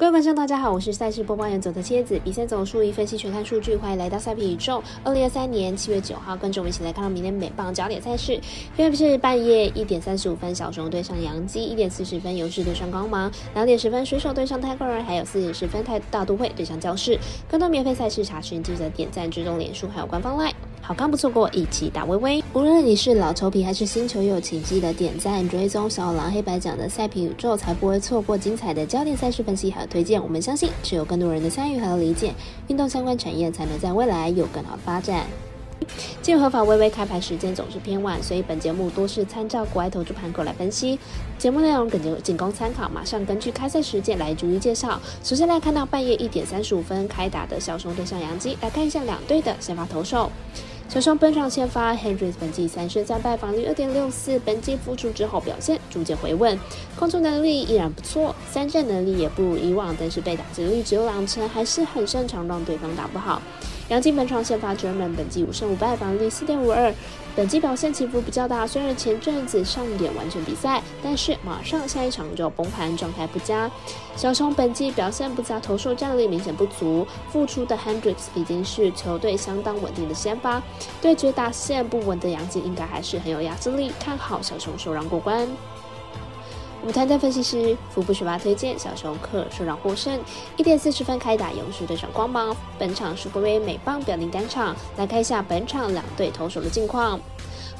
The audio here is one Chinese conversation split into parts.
各位观众，大家好，我是赛事播报员佐藤蝎子。比赛总数一分析全看数据，欢迎来到赛皮宇宙。二零二三年七月九号，跟着我们一起来看到明天美棒焦点赛事。分别是半夜一点三十五分，小熊对上洋基；一点四十分，勇士对上光芒；两点十分，水手对上泰戈尔；还有四点十分，泰大都会对上教室。更多免费赛事查询，记得点赞、追踪脸书，还有官方 LINE。好看不错过，一起打微微。无论你是老球皮还是新球友，请记得点赞、追踪小狼黑白奖的赛评宇宙，才不会错过精彩的焦点赛事分析和推荐。我们相信，只有更多人的参与和理解，运动相关产业才能在未来有更好的发展。进入合法微微开盘时间总是偏晚，所以本节目多是参照国外投注盘口来分析。节目内容仅仅供参考，马上根据开赛时间来逐一介绍。首先来看到半夜一点三十五分开打的小熊对上洋基，来看一下两队的先发投手。小熊本场先发，Henry 本季三胜三败，防率二点六四。本季复出之后表现逐渐回稳，控球能力依然不错，三振能力也不如以往，但是被打击率只有两成，还是很擅长让对方打不好。杨金本场先发 German，本季五胜五败，防率四点五二。本季表现起伏比较大，虽然前阵子上演完全比赛，但是马上下一场就崩盘，状态不佳。小熊本季表现不佳，投手战力明显不足。复出的 Hendricks 已经是球队相当稳定的先发，对决打线不稳的杨金应该还是很有压制力，看好小熊首让过关。我们团队分析师福布什巴推荐小熊克首场获胜，一点四十分开打勇士对上光芒。本场是国威美棒表定单场，来看一下本场两队投手的近况。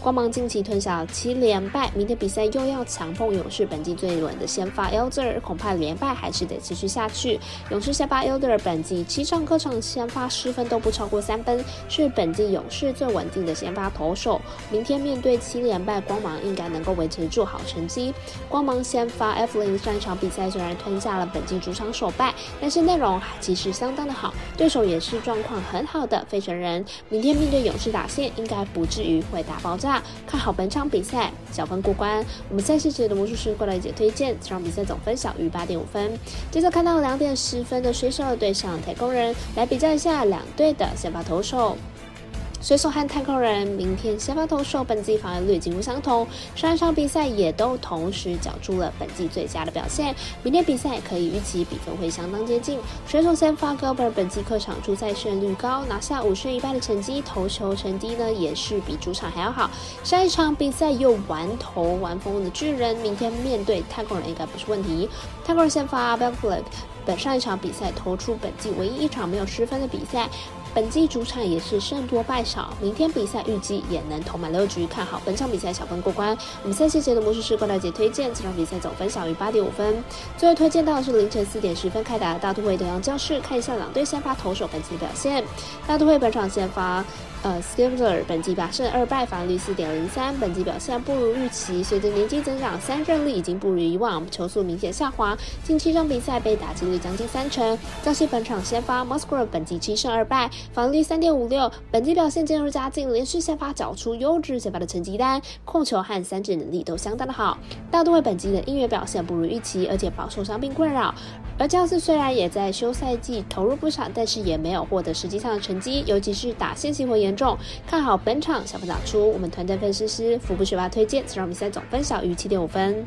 光芒近期吞下七连败，明天比赛又要强碰勇士，本季最稳的先发 Elder，恐怕连败还是得持续下去。勇士先发 Elder 本季七场客场先发失分都不超过三分，是本季勇士最稳定的先发投手。明天面对七连败光芒，应该能够维持住好成绩。光芒先发 F 零上一场比赛虽然吞下了本季主场首败，但是内容其实相当的好，对手也是状况很好的费城人。明天面对勇士打线，应该不至于会打爆炸。看好本场比赛小分过关。我们赛事节的魔术师过来一姐推荐，这场比赛总分小于八点五分。接着看到两点十分的水手对上太空人，来比较一下两队的先发投手。水手和太空人明天先发投手本季防御率几乎相同，上一场比赛也都同时缴出了本季最佳的表现。明天比赛可以预期比分会相当接近。水手先发 Gilbert 本季客场出赛胜率高，拿下五胜一败的成绩，投球成绩呢也是比主场还要好。上一场比赛又玩头玩疯的巨人，明天面对太空人应该不是问题。太空人先发 b e l f l i k 本上一场比赛投出本季唯一一场没有失分的比赛。本季主场也是胜多败少，明天比赛预计也能投满六局，看好本场比赛小分过关。我们赛期节的魔术师郭大姐推荐这场比赛总分小于八点五分。最后推荐到的是凌晨四点十分开打的大都会德阳教室，看一下两队先发投手本季的表现。大都会本场先发。呃 s k i p l e r 本季八胜二败，防率四点零三，本季表现不如预期。随着年纪增长，三振率已经不如以往，球速明显下滑。近七场比赛被打击率将近三成。江西本场先发 Musgrove 本季七胜二败，防御率三点五六，本季表现渐入佳境，连续先发缴出优质先发的成绩单，控球和三振能力都相当的好。大都会本季的音乐表现不如预期，而且饱受伤病困扰。而教士虽然也在休赛季投入不少，但是也没有获得实际上的成绩，尤其是打线行为严重。看好本场小分打出，我们团队分析师福布学霸推荐，这场比赛总分小于七点五分。